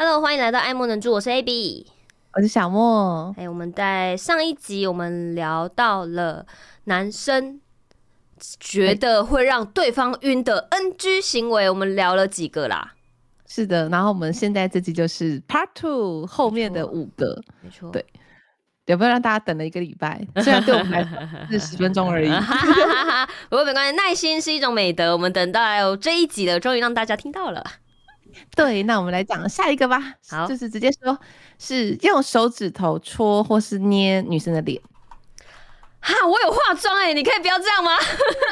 Hello，欢迎来到爱莫能助，我是 AB，我是小莫。哎，我们在上一集我们聊到了男生觉得会让对方晕的 NG 行为，我们聊了几个啦。是的，然后我们现在这集就是 Part Two 后面的五个，没错，对，有没有让大家等了一个礼拜？虽然对我们来说 是十分钟而已，不过没关系，耐心是一种美德。我们等到这一集了，终于让大家听到了。对，那我们来讲下一个吧。好，就是直接说，是用手指头戳或是捏女生的脸。哈，我有化妆哎、欸，你可以不要这样吗？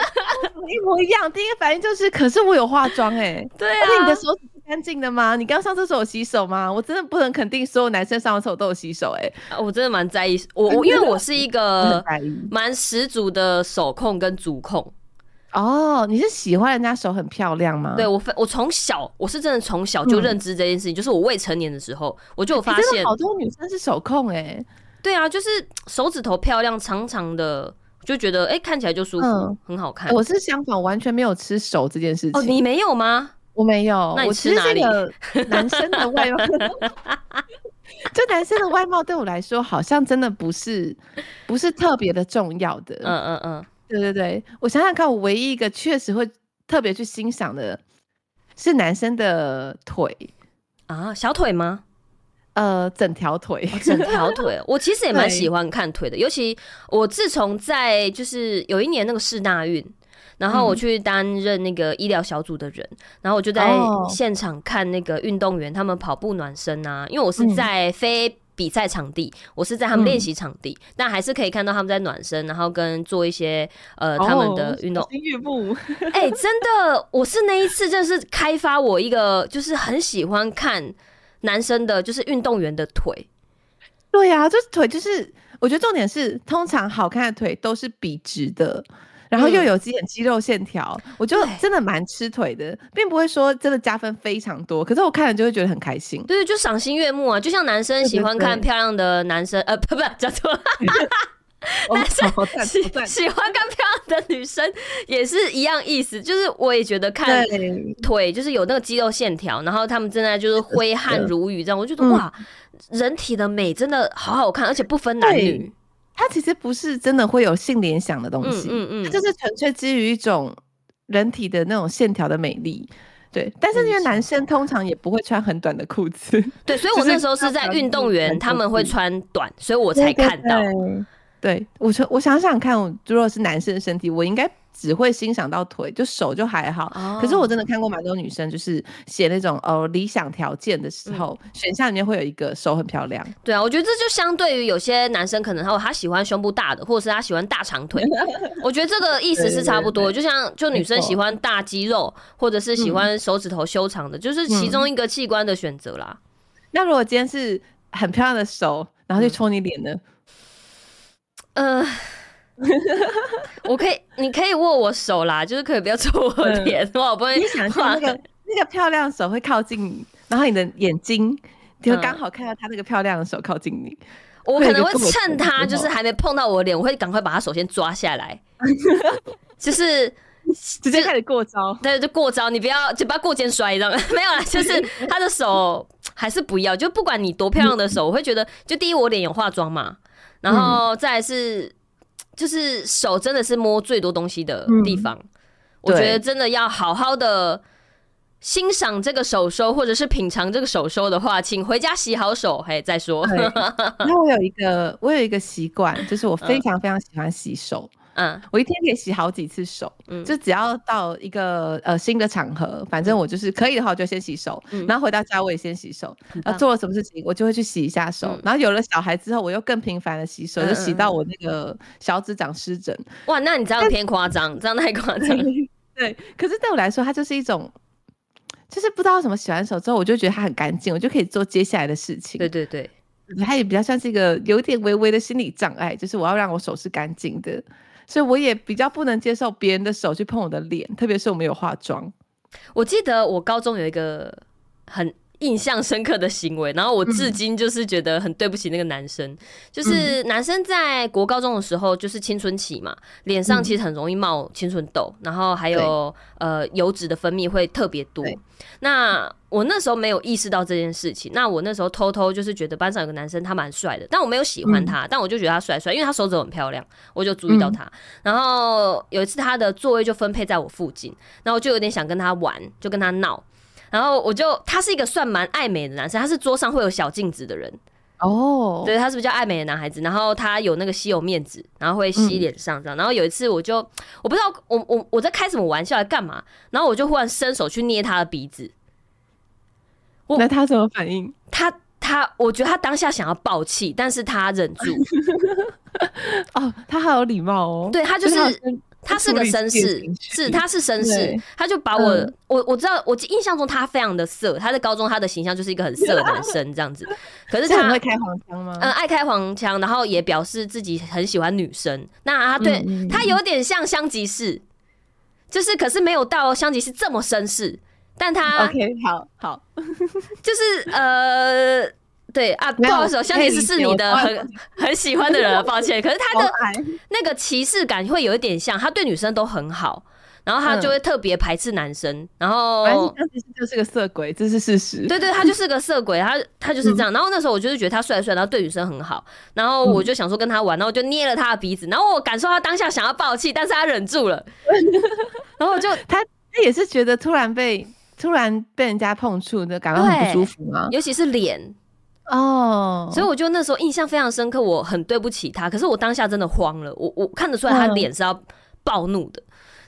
一模一样，第一个反应就是，可是我有化妆哎、欸。对啊，你的手指是干净的吗？你刚上厕所有洗手吗？我真的不能肯定所有男生上完厕所都有洗手哎、欸。我真的蛮在意，我 我因为我是一个蛮十足的手控跟足控。哦，你是喜欢人家手很漂亮吗？对，我我从小我是真的从小就认知这件事情，嗯、就是我未成年的时候我就有发现，好多女生是手控哎、欸。对啊，就是手指头漂亮长长的，就觉得哎、欸、看起来就舒服，嗯、很好看。我是相反，完全没有吃手这件事情。哦，你没有吗？我没有。那你吃哪里？男生的外貌，就男生的外貌对我来说，好像真的不是不是特别的重要的。嗯嗯嗯。对对对，我想想看，我唯一一个确实会特别去欣赏的是男生的腿啊，小腿吗？呃，整条腿，哦、整条腿。我其实也蛮喜欢看腿的，尤其我自从在就是有一年那个世大运，然后我去担任那个医疗小组的人，嗯、然后我就在现场看那个运动员他们跑步暖身啊，因为我是在非。比赛场地，我是在他们练习场地，嗯、但还是可以看到他们在暖身，然后跟做一些呃、哦、他们的运动。小心岳父。哎、欸，真的，我是那一次，真的是开发我一个，就是很喜欢看男生的，就是运动员的腿。对呀、啊，就是腿，就是我觉得重点是，通常好看的腿都是笔直的。然后又有几点肌肉线条，嗯、我就真的蛮吃腿的，并不会说真的加分非常多，可是我看了就会觉得很开心。对，就赏心悦目啊，就像男生喜欢看漂亮的男生，呃，不不，叫错，男生喜喜欢看漂亮的女生也是一样意思，就是我也觉得看腿就是有那个肌肉线条，然后他们正在就是挥汗如雨这样，我觉得哇，人体的美真的好好看，而且不分男女。它其实不是真的会有性联想的东西，嗯嗯，嗯，就是纯粹基于一种人体的那种线条的美丽，对。但是因为男生通常也不会穿很短的裤子，对，所以我那时候是在运动员他们会穿短，所以我才看到。对，我说我想想看，如果是男生的身体，我应该。只会欣赏到腿，就手就还好。Oh. 可是我真的看过蛮多女生，就是写那种呃理想条件的时候，嗯、选项里面会有一个手很漂亮。对啊，我觉得这就相对于有些男生可能他他喜欢胸部大的，或者是他喜欢大长腿。我觉得这个意思是差不多。就像就女生喜欢大肌肉，或者是喜欢手指头修长的，嗯、就是其中一个器官的选择啦、嗯。那如果今天是很漂亮的手，然后去戳你脸呢？嗯、呃。我可以，你可以握我手啦，就是可以不要戳我脸，嗯、我不会。你想象那个那个漂亮手会靠近你，然后你的眼睛就刚好看到他那个漂亮的手靠近你。嗯、我可能会趁他就是还没碰到我的脸，我会赶快把他手先抓下来，就是直接开始过招。对，就过招，你不要就不要过肩摔，知道吗？没有啦，就是他的手还是不要，就不管你多漂亮的手，我会觉得，就第一我脸有化妆嘛，然后再来是。就是手真的是摸最多东西的地方，嗯、我觉得真的要好好的欣赏这个手收，或者是品尝这个手收的话，请回家洗好手，嘿，再说。那我有一个，我有一个习惯，就是我非常非常喜欢洗手。嗯嗯，我一天可以洗好几次手，嗯，就只要到一个呃新的场合，反正我就是可以的话，我就先洗手，嗯，然后回到家我也先洗手，然后做了什么事情，我就会去洗一下手，嗯，然后有了小孩之后，我又更频繁的洗手，嗯，就洗到我那个小指长湿疹。哇，那你这样偏夸张，这样太夸张。对，可是对我来说，它就是一种，就是不知道什么洗完手之后，我就觉得它很干净，我就可以做接下来的事情。对对对，它也比较像是一个有点微微的心理障碍，就是我要让我手是干净的。所以我也比较不能接受别人的手去碰我的脸，特别是我没有化妆。我记得我高中有一个很印象深刻的行为，然后我至今就是觉得很对不起那个男生。嗯、就是男生在国高中的时候，就是青春期嘛，脸上其实很容易冒青春痘，然后还有呃油脂的分泌会特别多。那我那时候没有意识到这件事情。那我那时候偷偷就是觉得班上有个男生他蛮帅的，但我没有喜欢他，嗯、但我就觉得他帅帅，因为他手指很漂亮，我就注意到他。嗯、然后有一次他的座位就分配在我附近，然后我就有点想跟他玩，就跟他闹。然后我就，他是一个算蛮爱美的男生，他是桌上会有小镜子的人哦，对，他是比较爱美的男孩子。然后他有那个吸油面子，然后会吸脸上这样。然后有一次我就，我不知道我我我在开什么玩笑来干嘛，然后我就忽然伸手去捏他的鼻子。那他什么反应？他他，我觉得他当下想要爆气，但是他忍住。哦，他好有礼貌哦。对，他就是。他是个绅士，是他是绅士，他就把我、嗯、我我知道，我印象中他非常的色，他在高中他的形象就是一个很色的男生这样子。可是 他很会开黄腔吗？嗯，爱开黄腔，然后也表示自己很喜欢女生。那他对他有点像香吉士，就是可是没有到香吉士这么绅士，但他 OK 好好，就是呃。对啊，不好意思，香吉士是你的很很喜欢的人，抱歉。可是他的那个歧视感会有一点像，他对女生都很好，然后他就会特别排斥男生。然后香吉士就是个色鬼，这是事实。对对，他就是个色鬼，他他就是这样。然后那时候我就是觉得他帅帅，然后对女生很好，然后我就想说跟他玩，然后我就捏了他的鼻子，然后我感受他当下想要爆气，但是他忍住了。然后我就他他也是觉得突然被突然被人家碰触的感到很不舒服吗？尤其是脸。哦，oh. 所以我就那时候印象非常深刻，我很对不起他，可是我当下真的慌了，我我看得出来他脸是要暴怒的，uh.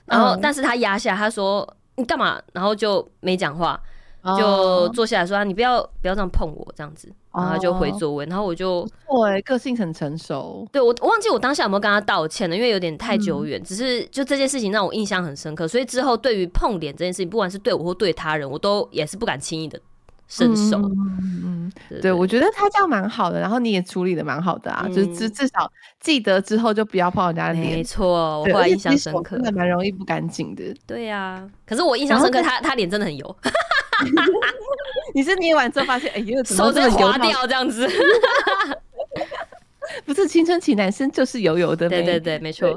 然后但是他压下，他说你干嘛，然后就没讲话，oh. 就坐下来说你不要不要这样碰我这样子，然后他就回座位，然后我就对个性很成熟，对我忘记我当下有没有跟他道歉了，因为有点太久远，嗯、只是就这件事情让我印象很深刻，所以之后对于碰脸这件事情，不管是对我或对他人，我都也是不敢轻易的。伸手，嗯，对，我觉得他这样蛮好的，然后你也处理的蛮好的啊，就是至至少记得之后就不要碰人家的脸，没错，我后来印象深刻，真的蛮容易不干净的。对呀，可是我印象深刻，他他脸真的很油。你是捏完之后发现，哎呦，手在滑掉这样子。不是青春期男生就是油油的，对对对，没错。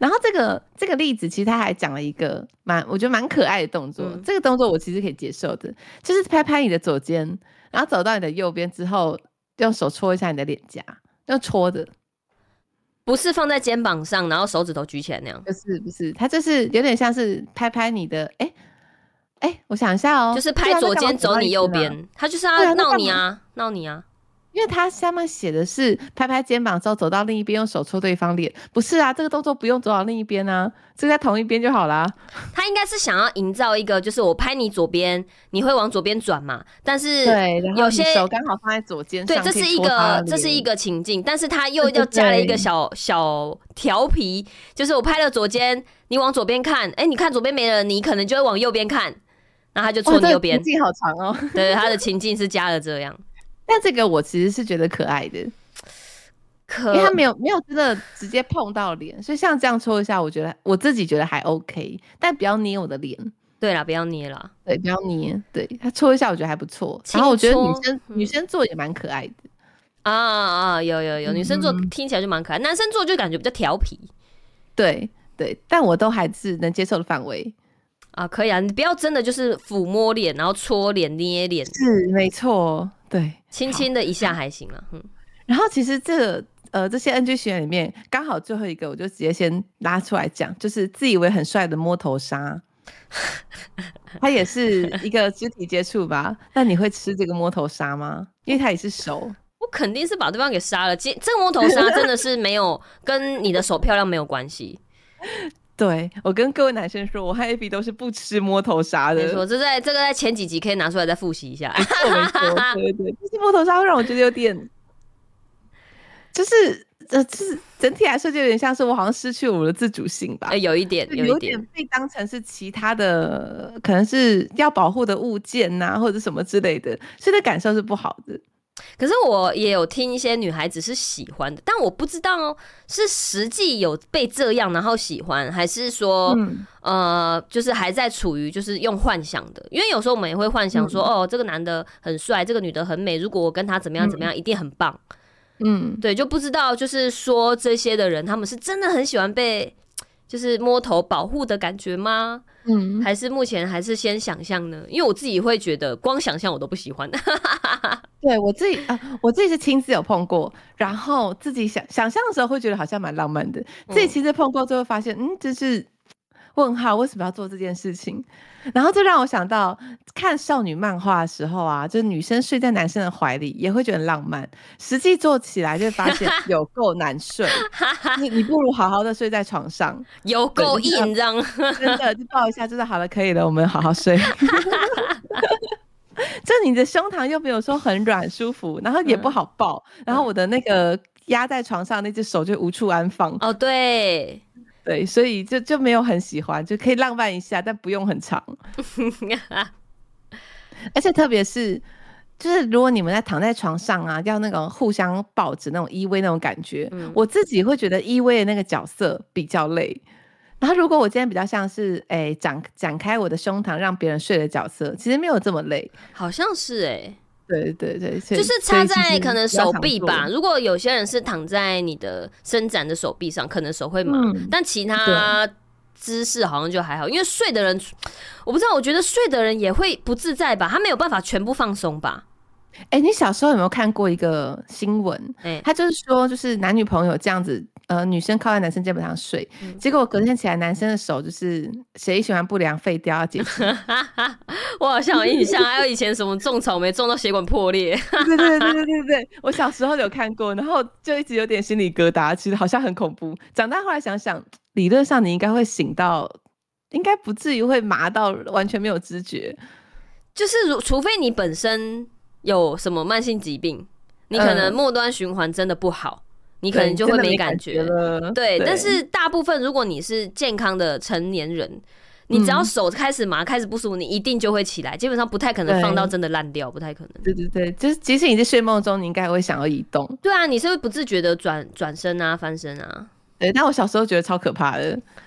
然后这个这个例子，其实他还讲了一个蛮我觉得蛮可爱的动作。嗯、这个动作我其实可以接受的，就是拍拍你的左肩，然后走到你的右边之后，用手戳一下你的脸颊，用戳的，不是放在肩膀上，然后手指头举起来那样。不是不是，他就是有点像是拍拍你的，哎哎，我想一下哦，就是拍左肩走你右边，他就是要闹你啊，闹你啊。因为他下面写的是拍拍肩膀之后走到另一边，用手戳对方脸，不是啊？这个动作不用走到另一边啊，就在同一边就好啦。他应该是想要营造一个，就是我拍你左边，你会往左边转嘛？但是对，有些手刚好放在左肩上，对，这是一个这是一个情境，但是他又要加了一个小小调皮，就是我拍了左肩，你往左边看，哎，你看左边没人，你可能就会往右边看，然后他就戳你右边。情境好长哦。对，他的情境是加了这样。但这个我其实是觉得可爱的，可因为他没有没有真的直接碰到脸，所以像这样戳一下，我觉得我自己觉得还 OK，但不要捏我的脸。对啦，不要捏啦，对，不要捏。对，他搓一下，我觉得还不错。然后我觉得女生、嗯、女生做也蛮可爱的啊啊，有有有，女生做听起来就蛮可爱，嗯、男生做就感觉比较调皮。对对，但我都还是能接受的范围啊，可以啊，你不要真的就是抚摸脸，然后搓脸、捏脸，是没错。对，轻轻的一下还行了，嗯。然后其实这个、呃这些 NG 学员里面，刚好最后一个，我就直接先拉出来讲，就是自以为很帅的摸头杀，他也是一个肢体接触吧？那你会吃这个摸头杀吗？因为他也是手，我肯定是把对方给杀了。这这个摸头杀真的是没有跟你的手漂亮没有关系。对，我跟各位男生说，我和 Abby 都是不吃摸头杀的。没错，这在这个在前几集可以拿出来再复习一下。没错，没错，对对，不吃摸头杀会让我觉得有点，就是呃，就是整体来说就有点像是我好像失去了我的自主性吧。欸、有一点，有一点被当成是其他的，可能是要保护的物件呐、啊，或者什么之类的，所以的感受是不好的。可是我也有听一些女孩子是喜欢的，但我不知道是实际有被这样然后喜欢，还是说、嗯、呃，就是还在处于就是用幻想的。因为有时候我们也会幻想说，嗯、哦，这个男的很帅，这个女的很美，如果我跟他怎么样怎么样，嗯、一定很棒。嗯，对，就不知道就是说这些的人，他们是真的很喜欢被就是摸头保护的感觉吗？嗯，还是目前还是先想象呢？因为我自己会觉得，光想象我都不喜欢。对我自己啊、呃，我自己是亲自有碰过，然后自己想想象的时候会觉得好像蛮浪漫的。自己其实碰过之后发现，嗯，这是问号，为什么要做这件事情？然后这让我想到看少女漫画的时候啊，就是女生睡在男生的怀里也会觉得很浪漫，实际做起来就发现 有够难睡。你你不如好好的睡在床上，有够硬，这样真的 就抱一下，真的好了，可以了，我们好好睡。就你的胸膛又没有说很软舒服，然后也不好抱，嗯、然后我的那个压在床上那只手就无处安放。哦，对，对，所以就就没有很喜欢，就可以浪漫一下，但不用很长。而且特别是，就是如果你们在躺在床上啊，要那种互相抱着那种依偎那种感觉，嗯、我自己会觉得依偎的那个角色比较累。然后，如果我今天比较像是诶、欸、展展开我的胸膛让别人睡的角色，其实没有这么累，好像是诶、欸，对对对，就是插在可能手臂吧。如果有些人是躺在你的伸展的手臂上，可能手会麻，嗯、但其他姿势好像就还好。因为睡的人，我不知道，我觉得睡的人也会不自在吧，他没有办法全部放松吧。哎、欸，你小时候有没有看过一个新闻？哎、欸，他就是说，就是男女朋友这样子。呃，女生靠在男生肩膀上睡，嗯、结果隔天起来，男生的手就是血液循环不良，废掉要解决。我好像有印象，还有以前什么种草莓种到血管破裂。对对对对对对，我小时候有看过，然后就一直有点心理疙瘩，其实好像很恐怖。长大后来想想，理论上你应该会醒到，应该不至于会麻到完全没有知觉。就是如除非你本身有什么慢性疾病，你可能末端循环真的不好。嗯你可能就会没感觉了，对。但是大部分，如果你是健康的成年人，你只要手开始麻、开始不舒服，你一定就会起来。基本上不太可能放到真的烂掉，不太可能。对对对，就是即使你在睡梦中，你应该会想要移动。对啊，你是会不自觉的转转身啊、翻身啊。对，但我小时候觉得超可怕的。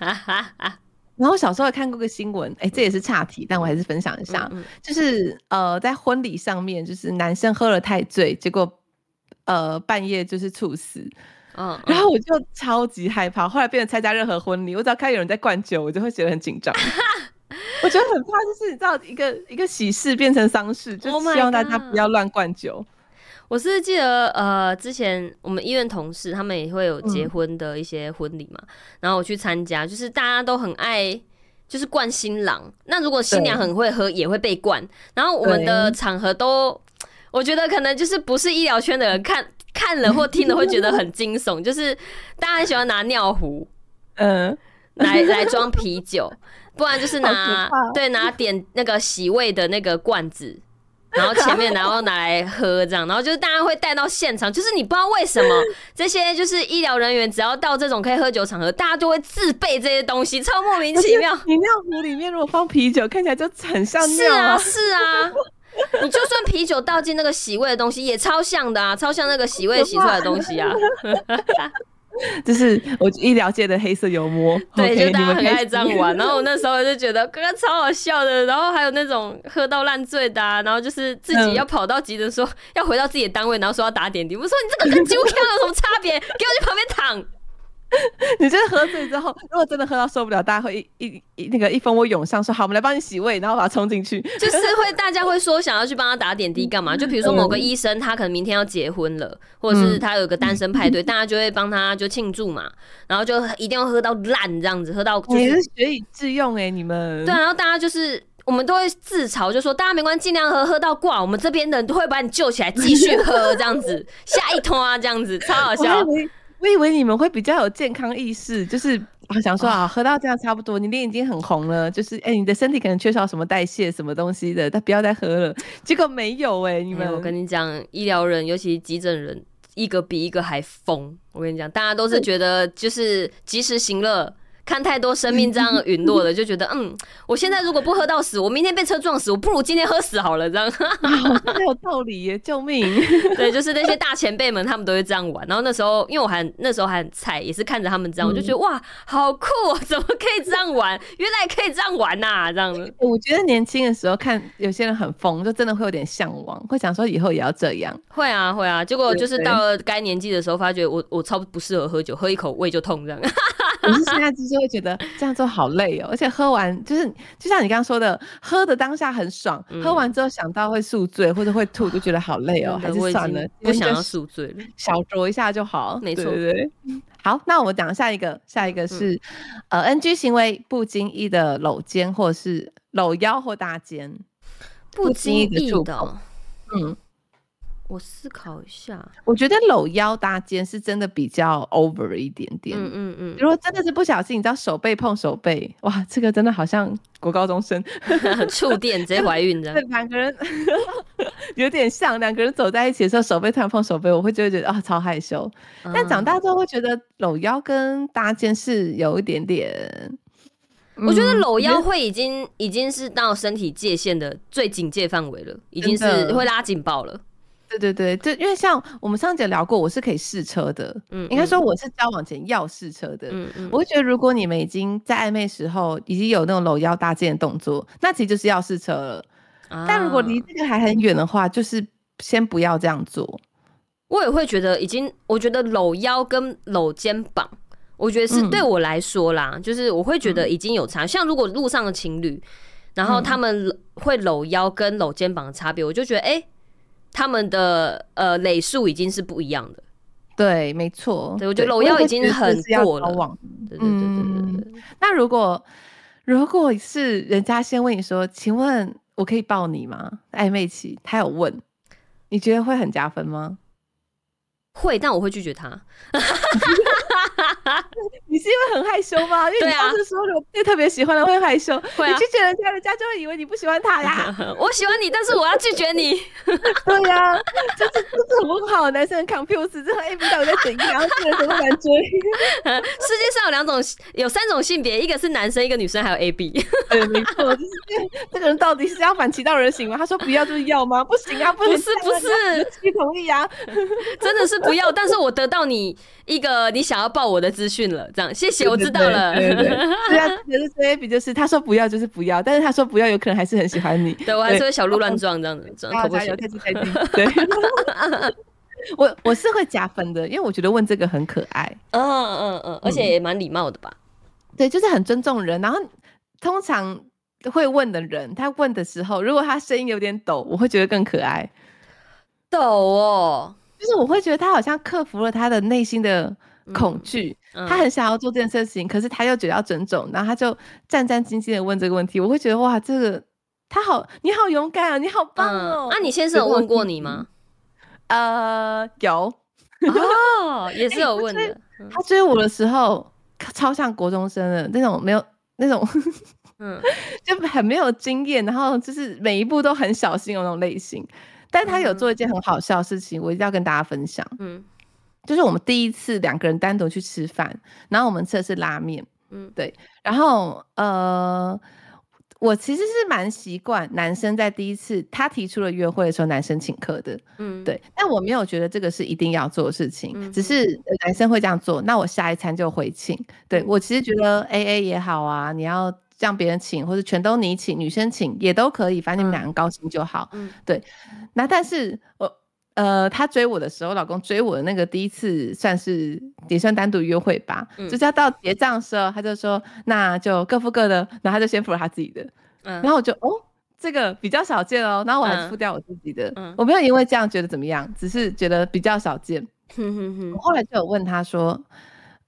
然后小时候还看过个新闻，哎，这也是岔题，但我还是分享一下，就是呃，在婚礼上面，就是男生喝了太醉，结果。呃，半夜就是猝死，嗯，嗯，然后我就超级害怕。后来变成参加任何婚礼，我只要看有人在灌酒，我就会觉得很紧张。我觉得很怕，就是你知道，一个一个喜事变成丧事，就希望大家不要乱灌酒。Oh、我是记得，呃，之前我们医院同事他们也会有结婚的一些婚礼嘛，嗯、然后我去参加，就是大家都很爱，就是灌新郎。那如果新娘很会喝，也会被灌。然后我们的场合都。我觉得可能就是不是医疗圈的人看看了或听了会觉得很惊悚，就是大家很喜欢拿尿壶，嗯，来来装啤酒，不然就是拿对拿点那个洗胃的那个罐子，然后前面 然后拿来喝这样，然后就是大家会带到现场，就是你不知道为什么这些就是医疗人员只要到这种可以喝酒场合，大家就会自备这些东西，超莫名其妙。你尿壶里面如果放啤酒，看起来就很像尿啊，是啊。是啊 你就算啤酒倒进那个洗胃的东西，也超像的啊，超像那个洗胃洗出来的东西啊。就是我医疗界的黑色幽默。对，就大家很爱这样玩。然后我那时候就觉得刚刚超好笑的。然后还有那种喝到烂醉的，啊，然后就是自己要跑到急诊说要回到自己的单位，然后说要打点滴。我说你这个跟酒枪有什么差别？给我去旁边躺。你就是喝醉之后，如果真的喝到受不了，大家会一一一那个一蜂窝涌上，说好，我们来帮你洗胃，然后把它冲进去。就是会大家会说想要去帮他打点滴干嘛？就比如说某个医生，他可能明天要结婚了，或者是他有个单身派对，大家就会帮他就庆祝嘛，然后就一定要喝到烂这样子，喝到就是你是学以致用哎、欸，你们对，然后大家就是我们都会自嘲，就说大家没关系，尽量喝喝到挂，我们这边的人都会把你救起来继续喝这样子，下一通啊这样子，超好笑。我以为你们会比较有健康意识，就是我想说啊，喝到这样差不多，你脸已经很红了，就是哎、欸，你的身体可能缺少什么代谢什么东西的，但不要再喝了。结果没有哎、欸，你们、欸，我跟你讲，医疗人，尤其急诊人，一个比一个还疯。我跟你讲，大家都是觉得就是及时行乐，看太多生命这样陨落了，就觉得嗯，我现在如果不喝到死，我明天被车撞死，我不如今天喝死好了，这样。没有道理耶，救命！对，就是那些大前辈们，他们都会这样玩。然后那时候，因为我还那时候还很菜，也是看着他们这样，我就觉得哇，好酷喔，怎么可以这样玩？原来可以这样玩呐，这样子。我觉得年轻的时候看有些人很疯，就真的会有点向往，会想说以后也要这样。会啊，会啊。结果就是到了该年纪的时候，发觉我我超不适合喝酒，喝一口胃就痛这样。可是现在就是会觉得这样做好累哦，而且喝完就是就像你刚刚说的，喝的当下很爽，嗯、喝完之后想到会宿醉或者会吐，就觉得好累哦，还是算了，不想要宿醉了，小酌一下就好。没错，对。好，那我们讲下一个，下一个是、嗯、呃 NG 行为，不经意的搂肩或是搂腰或搭肩，不经意的触碰，嗯。我思考一下，我觉得搂腰搭肩是真的比较 over 一点点。嗯嗯嗯，如果真的是不小心，你知道手背碰手背，哇，这个真的好像国高中生 触电直接怀孕的。两个人 有点像，两个人走在一起的时候，手背突然碰手背，我会就会觉得啊、哦，超害羞。嗯、但长大之后会觉得搂腰跟搭肩是有一点点。我觉得搂腰会已经已经是到身体界限的最警戒范围了，已经是会拉警报了。对对对，就因为像我们上节聊过，我是可以试车的，嗯，应该说我是交往前要试车的，嗯嗯，我会觉得如果你们已经在暧昧时候已经有那种搂腰搭肩的动作，那其实就是要试车了。啊，但如果离这个还很远的话，就是先不要这样做。我也会觉得已经，我觉得搂腰跟搂肩膀，我觉得是对我来说啦，嗯，就是我会觉得已经有差。像如果路上的情侣，然后他们会搂腰跟搂肩膀的差别，我就觉得哎。欸他们的呃累数已经是不一样的，对，没错。对，我觉得搂腰已经很过了。对对对对对对。那如果如果是人家先问你说，请问我可以抱你吗？暧昧期，他有问，你觉得会很加分吗？会，但我会拒绝他。你是因为很害羞吗？因为你当时说了，对特别喜欢的会害羞。啊，你拒绝人家，人家就会以为你不喜欢他呀。我喜欢你，但是我要拒绝你。对呀、啊，这这是很好，男生很 confused，这 A B 到底在怎样？这人怎么敢追？世界上有两种，有三种性别，一个是男生，一个女生，还有 A B。对，没错，就是这个人到底是要反其道而行吗？他说不要就是要吗？不行啊，不是不是，不同意啊，真的是不要。但是我得到你一个你想要抱我的资讯了，这样谢谢，我知道了。对对对，对 啊，可是 A B 就是他说不要就是不要，但是他说不要有可能还是很喜欢你。对，我还是会小鹿乱撞这样子，这样头破血流。对，我我是会加分的，因为我觉得问这个很可爱。嗯嗯嗯，而且也蛮礼貌的吧？对，就是很尊重人。然后通常会问的人，他问的时候，如果他声音有点抖，我会觉得更可爱。抖哦。就是我会觉得他好像克服了他的内心的恐惧，他很想要做这件事情，可是他又觉得要尊重，然后他就战战兢兢的问这个问题。我会觉得哇，这个他好，你好勇敢啊，你好棒哦！那、嗯啊、你先生有问过你吗？呃，有哦，也 是有问的。欸、他追我的时候，超像国中生的那种，没有那种，嗯，就很没有经验，然后就是每一步都很小心的那种类型。但他有做一件很好笑的事情，嗯、我一定要跟大家分享。嗯，就是我们第一次两个人单独去吃饭，然后我们吃的是拉面。嗯，对。然后呃，我其实是蛮习惯男生在第一次他提出了约会的时候，男生请客的。嗯，对。但我没有觉得这个是一定要做的事情，嗯、只是男生会这样做，那我下一餐就回请。对，我其实觉得 AA 也好啊，你要。让别人请，或者全都你请，女生请也都可以，反正你们两个高兴就好。嗯，对。那但是我呃，他追我的时候，老公追我的那个第一次，算是也算单独约会吧。嗯，就是要到结账的时候，他就说那就各付各的，然后他就先付了他自己的。嗯，然后我就哦，这个比较少见哦，然后我还是付掉我自己的。嗯，我没有因为这样觉得怎么样，只是觉得比较少见。哼哼哼。我后来就有问他说。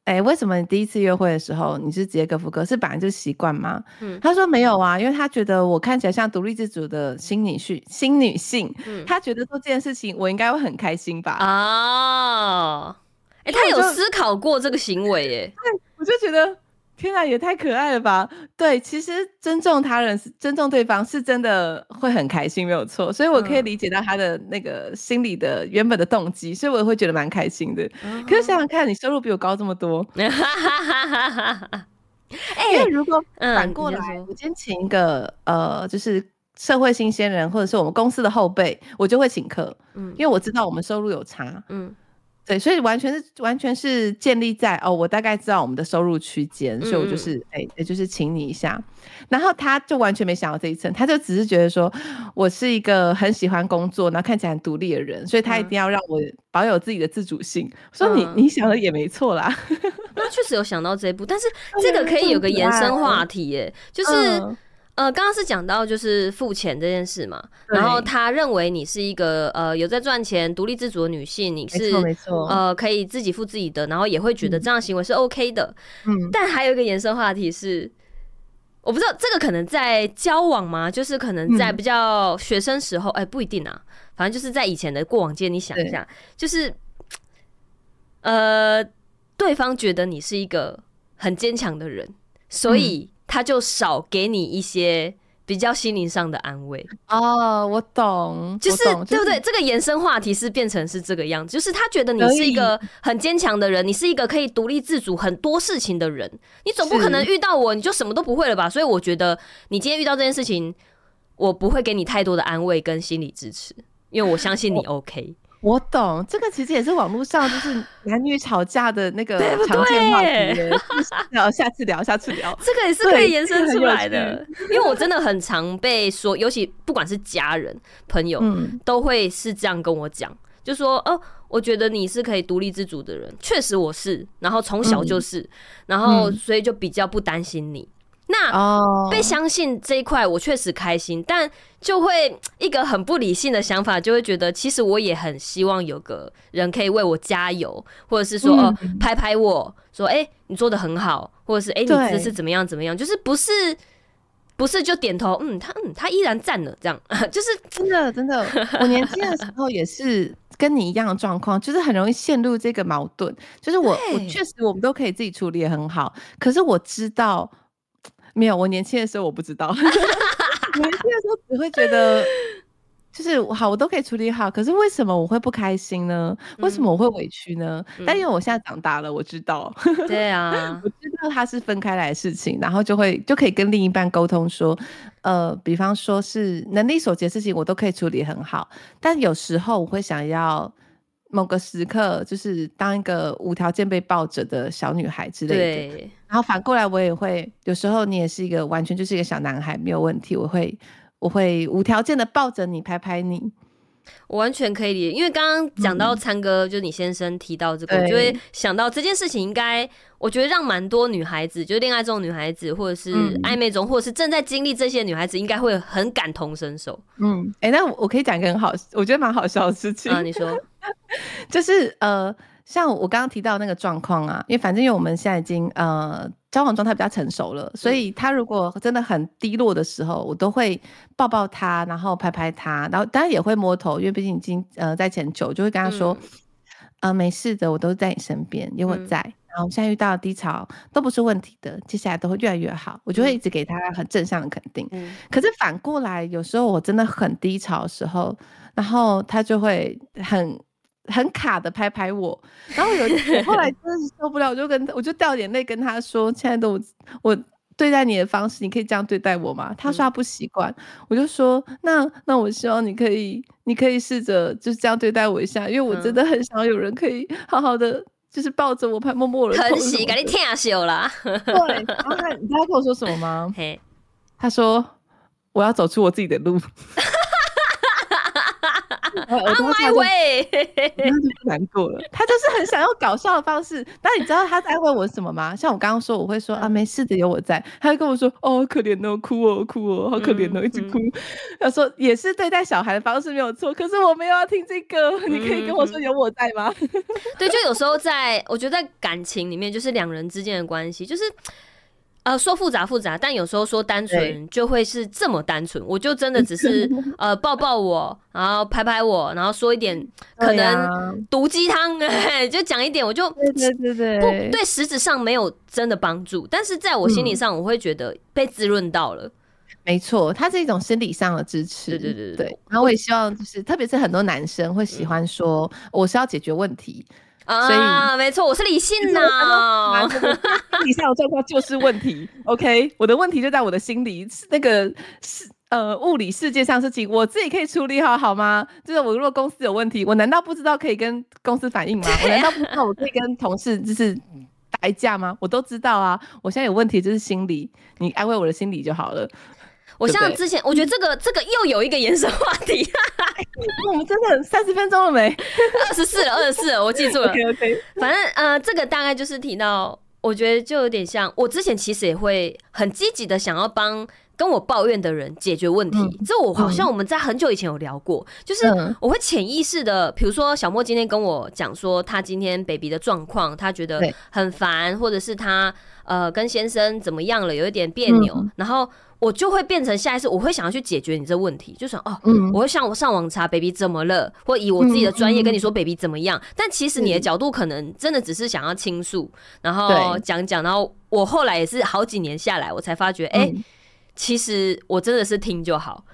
哎、欸，为什么你第一次约会的时候你是直接各付各？是本来就习惯吗？嗯，他说没有啊，因为他觉得我看起来像独立自主的新女婿、新女性，嗯，他觉得做这件事情我应该会很开心吧？啊，哎、欸，他有思考过这个行为耶，我就觉得。天啊，也太可爱了吧！对，其实尊重他人、尊重对方是真的会很开心，没有错。所以我可以理解到他的那个心里的原本的动机，所以我也会觉得蛮开心的。可是想想看，你收入比我高这么多，欸、因为如果反过来，嗯、我今天请一个呃，就是社会新鲜人，或者是我们公司的后辈，我就会请客，嗯，因为我知道我们收入有差，嗯。对，所以完全是完全是建立在哦，我大概知道我们的收入区间，嗯、所以我就是哎，也、欸、就是请你一下。然后他就完全没想到这一层，他就只是觉得说我是一个很喜欢工作，然后看起来很独立的人，所以他一定要让我保有自己的自主性。嗯、说你你想的也没错啦，那确实有想到这一步，但是 这个可以有个延伸话题耶，就是。嗯呃，刚刚是讲到就是付钱这件事嘛，然后他认为你是一个呃有在赚钱、独立自主的女性，你是没错，呃可以自己付自己的，然后也会觉得这样行为是 OK 的。嗯，但还有一个延伸话题是，我不知道这个可能在交往吗？就是可能在比较学生时候，哎、嗯欸，不一定啊，反正就是在以前的过往间，你想一下，就是呃，对方觉得你是一个很坚强的人，所以。嗯他就少给你一些比较心灵上的安慰哦，我懂，就是对不对？这个延伸话题是变成是这个样子，就是他觉得你是一个很坚强的人，你是一个可以独立自主很多事情的人，你总不可能遇到我你就什么都不会了吧？所以我觉得你今天遇到这件事情，我不会给你太多的安慰跟心理支持，因为我相信你 OK。我懂，这个其实也是网络上就是男女吵架的那个常见话题。聊，下次聊，下次聊，这个也是可以延伸出来的。因为我真的很常被说，尤其不管是家人、朋友，嗯、都会是这样跟我讲，就说哦，我觉得你是可以独立自主的人，确实我是，然后从小就是，嗯、然后所以就比较不担心你。那被相信这一块，我确实开心，但就会一个很不理性的想法，就会觉得其实我也很希望有个人可以为我加油，或者是说哦拍拍我说哎你做的很好，或者是哎你这是怎么样怎么样，就是不是不是就点头嗯他嗯他依然站了这样，就是真的真的，我年轻的时候也是跟你一样的状况，就是很容易陷入这个矛盾，就是我我确实我们都可以自己处理也很好，可是我知道。没有，我年轻的时候我不知道，年轻的时候只会觉得，就是好，我都可以处理好。可是为什么我会不开心呢？为什么我会委屈呢？嗯、但因为我现在长大了，我知道，对啊，我知道它是分开来的事情，然后就会就可以跟另一半沟通说，呃，比方说是能力所及的事情，我都可以处理很好。但有时候我会想要。某个时刻，就是当一个无条件被抱着的小女孩之类的。对。然后反过来，我也会有时候，你也是一个完全就是一个小男孩，没有问题。我会，我会无条件的抱着你，拍拍你。我完全可以理解，因为刚刚讲到参哥，嗯、就是你先生提到这个，我就会想到这件事情，应该我觉得让蛮多女孩子，就是恋爱中的女孩子，或者是暧昧中，嗯、或者是正在经历这些女孩子，应该会很感同身受。嗯，哎、欸，那我可以讲一个很好，我觉得蛮好笑的事情啊，你说，就是呃。像我刚刚提到那个状况啊，因为反正因为我们现在已经呃交往状态比较成熟了，所以他如果真的很低落的时候，我都会抱抱他，然后拍拍他，然后当然也会摸头，因为毕竟已经呃在一起很久，就会跟他说，嗯、呃没事的，我都在你身边，有我在，嗯、然后我现在遇到低潮都不是问题的，接下来都会越来越好，我就会一直给他很正向的肯定。嗯、可是反过来，有时候我真的很低潮的时候，然后他就会很。很卡的拍拍我，然后有 我后来真的是受不了，我就跟我就掉眼泪跟他说：“亲爱的，我我对待你的方式，你可以这样对待我吗？”他说他不习惯，嗯、我就说：“那那我希望你可以，你可以试着就是这样对待我一下，因为我真的很想有人可以好好的就是抱着我拍摸摸我的头。”疼惜，给你听秀啦。对，然后他你知道他跟我说什么吗？嘿，他说我要走出我自己的路。On my way，那就不难过了。他就是很想用搞笑的方式。但你知道他在问我什么吗？像我刚刚说，我会说啊，没事的，有我在。他会跟我说，哦，可怜哦，哭哦，哭哦，好可怜哦，一直哭。他说也是对待小孩的方式没有错，可是我没有要听这个。你可以跟我说有我在吗？对，就有时候在，我觉得在感情里面，就是两人之间的关系，就是。呃，说复杂复杂，但有时候说单纯就会是这么单纯。我就真的只是 呃抱抱我，然后拍拍我，然后说一点可能毒鸡汤，就讲一点，我就对对对对，不对实质上没有真的帮助，但是在我心理上，我会觉得被滋润到了。没错，它是一种心理上的支持。对对对对。然后我也希望就是，特别是很多男生会喜欢说，我是要解决问题。啊，没错，我是理性的。心理上的状况就是问题。OK，我的问题就在我的心里，那个是呃物理世界上事情，我自己可以处理好，好吗？就是我如果公司有问题，我难道不知道可以跟公司反映吗？我难道不知道我可以跟同事就是打一架吗？我都知道啊。我现在有问题就是心理，你安慰我的心理就好了。我像之前，我觉得这个这个又有一个延伸话题。我们真的三十分钟了没？二十四了，二十四了，我记住了。OK OK。反正呃，这个大概就是提到，我觉得就有点像我之前其实也会很积极的想要帮跟我抱怨的人解决问题。嗯、这我好像我们在很久以前有聊过，嗯、就是我会潜意识的，比如说小莫今天跟我讲说他今天 baby 的状况，他觉得很烦，或者是他呃跟先生怎么样了，有一点别扭，嗯、然后。我就会变成下一次，我会想要去解决你这问题，就想哦，嗯、我会上我上网查 baby 怎么了，或以我自己的专业跟你说 baby 怎么样。嗯、但其实你的角度可能真的只是想要倾诉，然后讲讲，然后我后来也是好几年下来，我才发觉，哎、欸，其实我真的是听就好，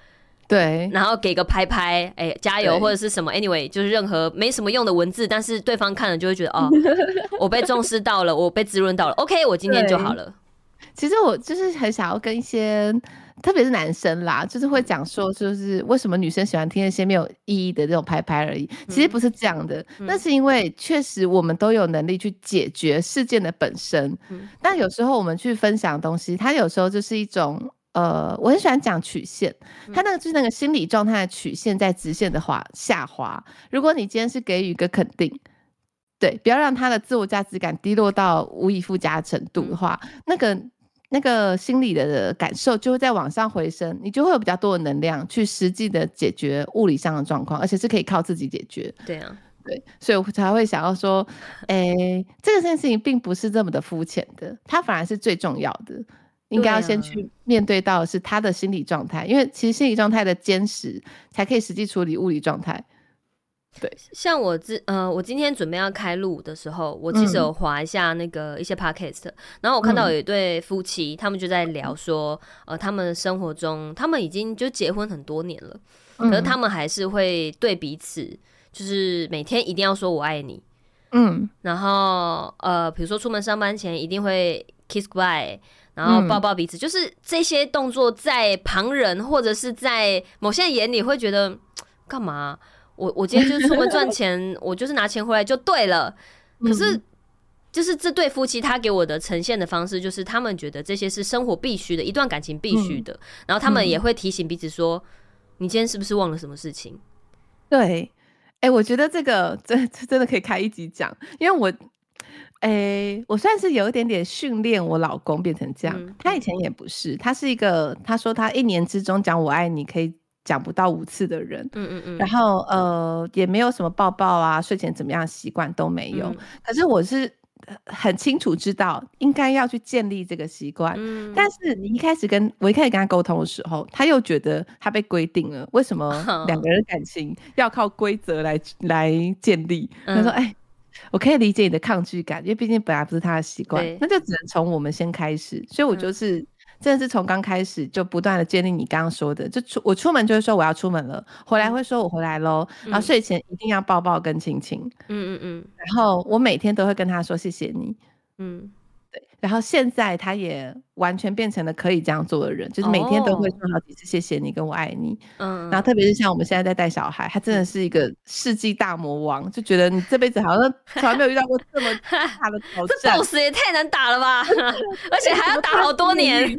对，然后给个拍拍，哎、欸，加油或者是什么，anyway，就是任何没什么用的文字，但是对方看了就会觉得哦，我被重视到了，我被滋润到了，OK，我今天就好了。其实我就是很想要跟一些，特别是男生啦，就是会讲说，就是为什么女生喜欢听那些没有意义的这种拍拍而已。其实不是这样的，那是因为确实我们都有能力去解决事件的本身。但有时候我们去分享东西，它有时候就是一种，呃，我很喜欢讲曲线，它那个就是那个心理状态的曲线在直线的滑下滑。如果你今天是给予一个肯定。对，不要让他的自我价值感低落到无以复加的程度的话，嗯、那个那个心理的感受就会在往上回升，你就会有比较多的能量去实际的解决物理上的状况，而且是可以靠自己解决。对啊，对，所以我才会想要说，诶，这个件事情并不是这么的肤浅的，它反而是最重要的，应该要先去面对到的是他的心理状态，因为其实心理状态的坚实才可以实际处理物理状态。对，像我之呃，我今天准备要开录的时候，我其实有滑一下那个一些 podcast，、嗯、然后我看到有一对夫妻，他们就在聊说，呃，他们生活中，他们已经就结婚很多年了，可是他们还是会对彼此，就是每天一定要说我爱你，嗯，然后呃，比如说出门上班前一定会 kiss goodbye，然后抱抱彼此，嗯、就是这些动作在旁人或者是在某些人眼里会觉得干嘛？我我今天就是出门赚钱，我就是拿钱回来就对了。可是，就是这对夫妻他给我的呈现的方式，就是他们觉得这些是生活必须的，一段感情必须的。然后他们也会提醒彼此说：“你今天是不是忘了什么事情？”对，哎，我觉得这个真真的可以开一集讲，因为我，哎，我算是有一点点训练我老公变成这样。他以前也不是，他是一个，他说他一年之中讲我爱你可以。讲不到五次的人，嗯嗯嗯，然后呃也没有什么抱抱啊，睡前怎么样习惯都没有。嗯、可是我是很清楚知道应该要去建立这个习惯，嗯、但是你一开始跟我一开始跟他沟通的时候，他又觉得他被规定了，为什么两个 人的感情要靠规则来来建立？嗯、他说：“哎，我可以理解你的抗拒感，因为毕竟本来不是他的习惯，那就只能从我们先开始。”所以，我就是。嗯真的是从刚开始就不断的建立你刚刚说的，就出我出门就会说我要出门了，回来会说我回来喽，嗯、然后睡前一定要抱抱跟亲亲，嗯嗯嗯，然后我每天都会跟他说谢谢你，嗯。然后现在他也完全变成了可以这样做的人，就是每天都会说好几次谢谢你跟我爱你。嗯，然后特别是像我们现在在带小孩，他真的是一个世纪大魔王，就觉得你这辈子好像从来没有遇到过这么 大的挑战。这 boss 也太难打了吧！而且还要打好多年。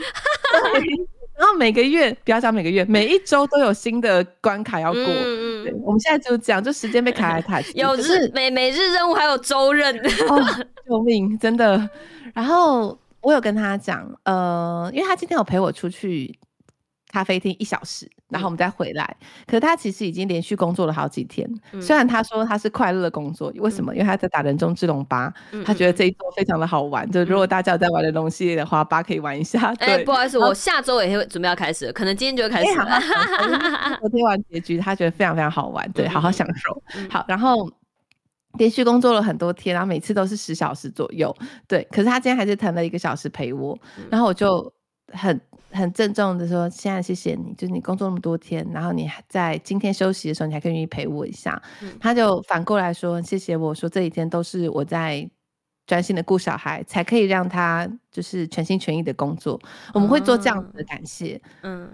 然后每个月不要讲每个月，每一周都有新的关卡要过。嗯嗯。我们现在就讲，就时间被卡来卡去。有日每每日任务还有周任。哦，救命！真的。然后我有跟他讲，呃，因为他今天有陪我出去咖啡厅一小时，然后我们再回来。嗯、可是他其实已经连续工作了好几天，嗯、虽然他说他是快乐的工作，为什么？嗯、因为他在打人中之龙八，嗯、他觉得这一周非常的好玩。嗯、就如果大家有在玩的东西的话，八可以玩一下。哎，不好意思，我下周也会准备要开始，可能今天就会开始了。昨天玩结局，他觉得非常非常好玩，对，好好享受。嗯、好，然后。连续工作了很多天，然后每次都是十小时左右，对。可是他今天还是腾了一个小时陪我，然后我就很很郑重的说，现在谢谢你，就是你工作那么多天，然后你还在今天休息的时候，你还可以愿意陪我一下。嗯、他就反过来说，谢谢我说这几天都是我在专心的顾小孩，才可以让他就是全心全意的工作。我们会做这样子的感谢。嗯，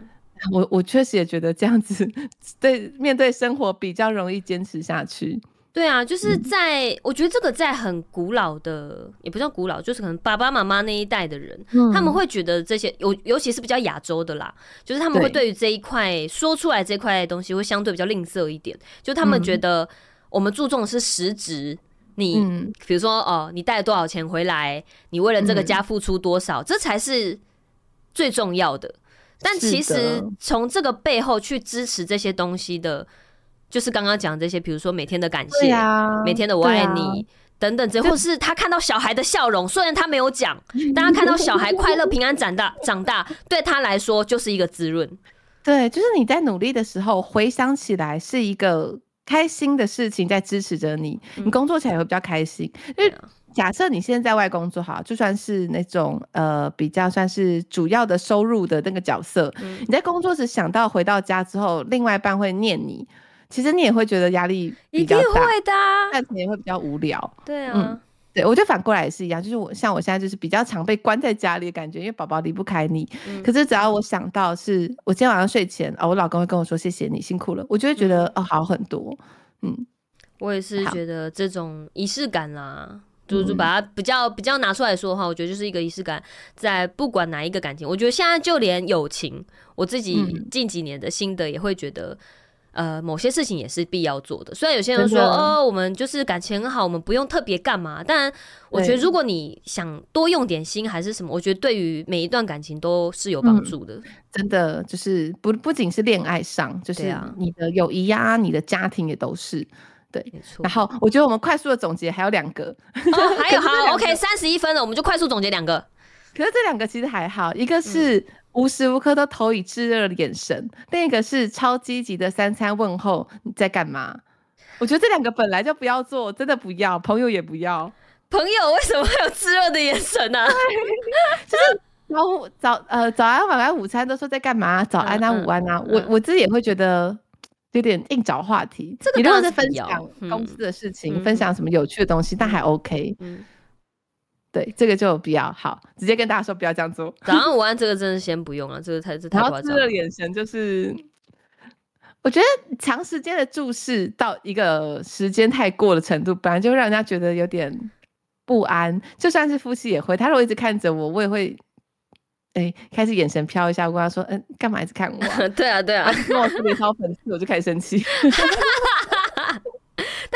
我我确实也觉得这样子 对面对生活比较容易坚持下去。对啊，就是在、嗯、我觉得这个在很古老的，也不叫古老，就是可能爸爸妈妈那一代的人，嗯、他们会觉得这些尤尤其是比较亚洲的啦，就是他们会对。于这一块说出来这块东西会相对比较吝啬一点，就他们觉得我们注重的是实质，你、嗯、比如说哦，你带了多少钱回来，你为了这个家付出多少，嗯、这才是最重要的。但其实从这个背后去支持这些东西的。就是刚刚讲这些，比如说每天的感谢，啊、每天的我爱你、啊、等等，这或是他看到小孩的笑容，虽然他没有讲，但他看到小孩快乐平安长大，长大对他来说就是一个滋润。对，就是你在努力的时候，回想起来是一个开心的事情在支持着你，你工作起来会比较开心。嗯、因为假设你现在在外工作好，就算是那种呃比较算是主要的收入的那个角色，嗯、你在工作时想到回到家之后，另外一半会念你。其实你也会觉得压力比较大，一定会的，但你也会比较无聊。对啊，嗯，对，我觉得反过来也是一样，就是我像我现在就是比较常被关在家里的感觉，因为宝宝离不开你。嗯、可是只要我想到是我今天晚上睡前哦，我老公会跟我说谢谢你辛苦了，我就会觉得、嗯、哦好很多。嗯，我也是觉得这种仪式感啦，就是把它比较比较拿出来说的话，我觉得就是一个仪式感，在不管哪一个感情，我觉得现在就连友情，我自己近几年的心得也会觉得。呃，某些事情也是必要做的。虽然有些人说，哦，我们就是感情很好，我们不用特别干嘛。但我觉得，如果你想多用点心，还是什么，我觉得对于每一段感情都是有帮助的。嗯、真的，就是不不仅是恋爱上，就是你的友谊呀、啊，你的家庭也都是。对，没错。然后我觉得我们快速的总结还有两个，哦，还有 好，OK，三十一分了，我们就快速总结两个。可是这两个其实还好，一个是。嗯无时无刻都投以炙热的眼神，另一个是超积极的三餐问候。你在干嘛？我觉得这两个本来就不要做，真的不要，朋友也不要。朋友为什么会有炙热的眼神呢、啊？就是早早呃早安晚安午餐都说在干嘛？早安啊、嗯、午安啊，嗯、我我自己也会觉得有点硬找话题。这个你如果是分享公司的事情，嗯、分享什么有趣的东西，但、嗯、还 OK。嗯对，这个就比较好，直接跟大家说不要这样做。早上午 安，这个真的先不用了，这个才是太夸张。然后这个眼神就是，我觉得长时间的注视到一个时间太过的程度，本来就会让人家觉得有点不安。就算是夫妻也会，他如果一直看着我，我也会，哎，开始眼神飘一下，我跟他说，嗯，干嘛一直看我、啊？对啊，对啊，跟我特别挑粉刺，我就开始生气。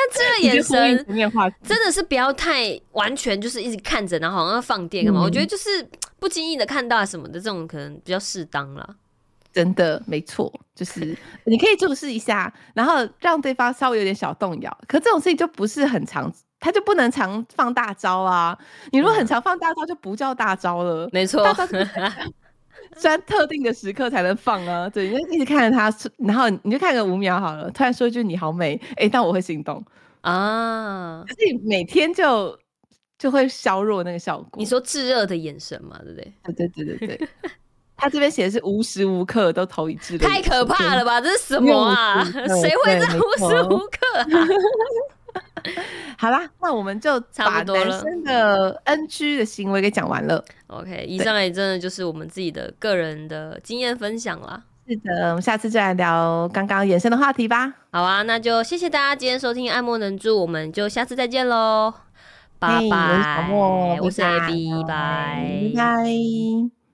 但这个眼神真的是不要太完全，就是一直看着，然后好像要放电干嘛？嗯、我觉得就是不经意的看到什么的这种，可能比较适当啦。真的没错，就是 你可以注视一下，然后让对方稍微有点小动摇。可这种事情就不是很常，他就不能常放大招啊。你如果很常放大招，就不叫大招了。没错。在特定的时刻才能放啊，对，你就一直看着他，然后你就看个五秒好了，突然说一句“你好美”，哎、欸，但我会心动啊，所以每天就就会削弱那个效果。你说炙热的眼神嘛，对不对？对对对对对，他这边写的是无时无刻都投以炙热，太可怕了吧？这是什么啊？谁会在无时无刻啊？好啦，那我们就把男生的 NG 的行为给讲完了。OK，以上也真的就是我们自己的个人的经验分享啦。是的，我们下次再来聊刚刚延伸的话题吧。好啊，那就谢谢大家今天收听爱莫能助，我们就下次再见喽，拜拜。我是 AB，拜拜。